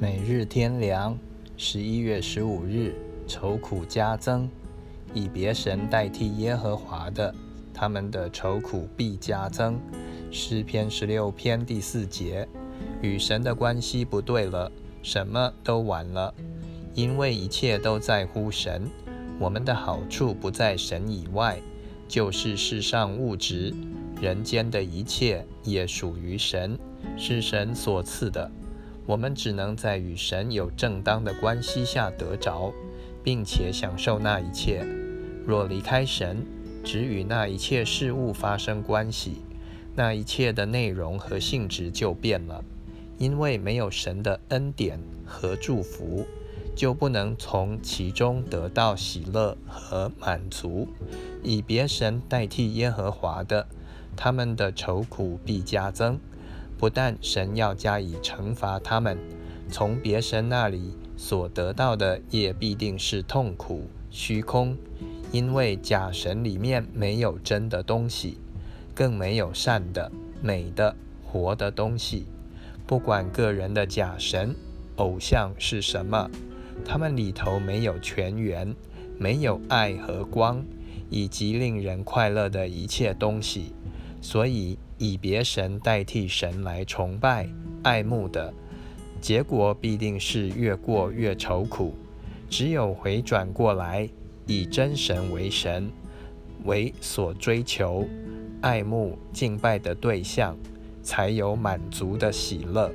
每日天凉，十一月十五日，愁苦加增。以别神代替耶和华的，他们的愁苦必加增。诗篇十六篇第四节，与神的关系不对了，什么都晚了，因为一切都在乎神。我们的好处不在神以外，就是世上物质、人间的一切也属于神，是神所赐的。我们只能在与神有正当的关系下得着，并且享受那一切。若离开神，只与那一切事物发生关系，那一切的内容和性质就变了。因为没有神的恩典和祝福，就不能从其中得到喜乐和满足。以别神代替耶和华的，他们的愁苦必加增。不但神要加以惩罚他们，从别神那里所得到的也必定是痛苦、虚空，因为假神里面没有真的东西，更没有善的、美的、活的东西。不管个人的假神、偶像是什么，他们里头没有全源，没有爱和光，以及令人快乐的一切东西，所以。以别神代替神来崇拜、爱慕的结果，必定是越过越愁苦。只有回转过来，以真神为神，为所追求、爱慕、敬拜的对象，才有满足的喜乐。